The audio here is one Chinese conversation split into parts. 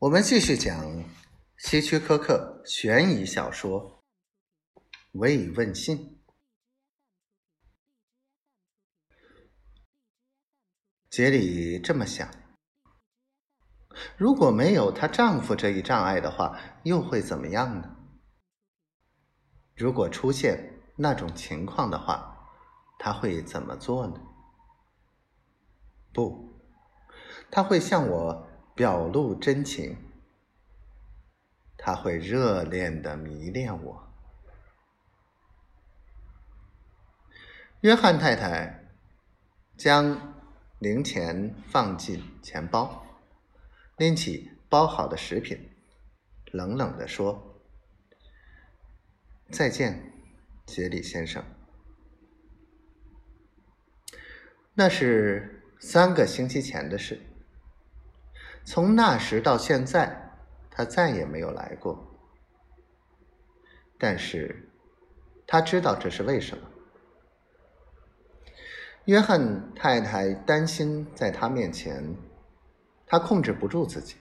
我们继续讲希区柯克悬疑小说《慰问信》。杰里这么想：如果没有她丈夫这一障碍的话，又会怎么样呢？如果出现那种情况的话，她会怎么做呢？不，她会向我。表露真情，他会热恋的迷恋我。约翰太太将零钱放进钱包，拎起包好的食品，冷冷的说：“再见，杰里先生。”那是三个星期前的事。从那时到现在，他再也没有来过。但是，他知道这是为什么。约翰太太担心在他面前，他控制不住自己。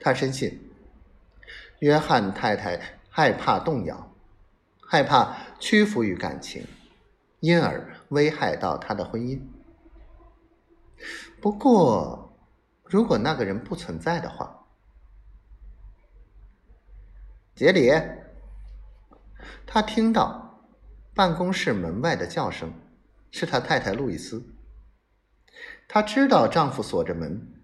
他深信，约翰太太害怕动摇，害怕屈服于感情，因而危害到他的婚姻。不过，如果那个人不存在的话，杰里，他听到办公室门外的叫声，是他太太路易斯。他知道丈夫锁着门，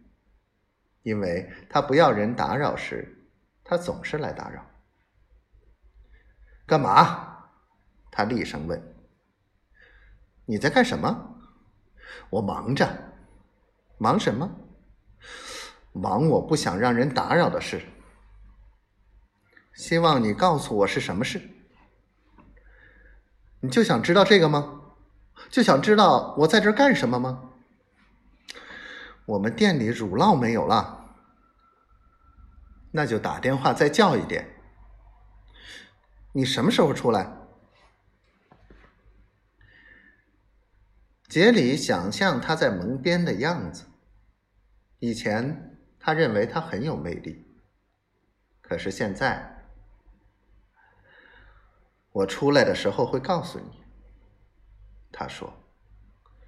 因为他不要人打扰时，他总是来打扰。干嘛？他厉声问：“你在干什么？”我忙着。忙什么？忙我不想让人打扰的事。希望你告诉我是什么事。你就想知道这个吗？就想知道我在这干什么吗？我们店里乳酪没有了，那就打电话再叫一点。你什么时候出来？杰里想象他在门边的样子。以前他认为他很有魅力，可是现在，我出来的时候会告诉你。他说：“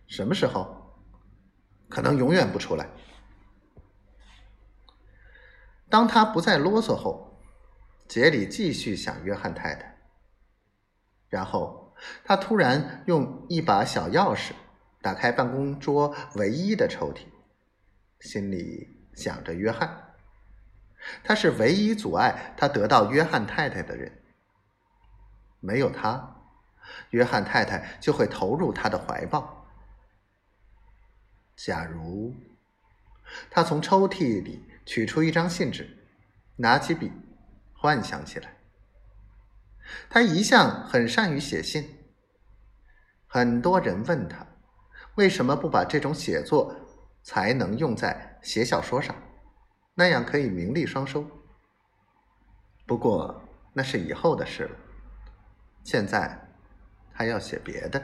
什么时候？可能永远不出来。”当他不再啰嗦后，杰里继续想约翰太太。然后他突然用一把小钥匙打开办公桌唯一的抽屉。心里想着约翰，他是唯一阻碍他得到约翰太太的人。没有他，约翰太太就会投入他的怀抱。假如他从抽屉里取出一张信纸，拿起笔，幻想起来。他一向很善于写信。很多人问他，为什么不把这种写作？才能用在写小说上，那样可以名利双收。不过那是以后的事了。现在他要写别的。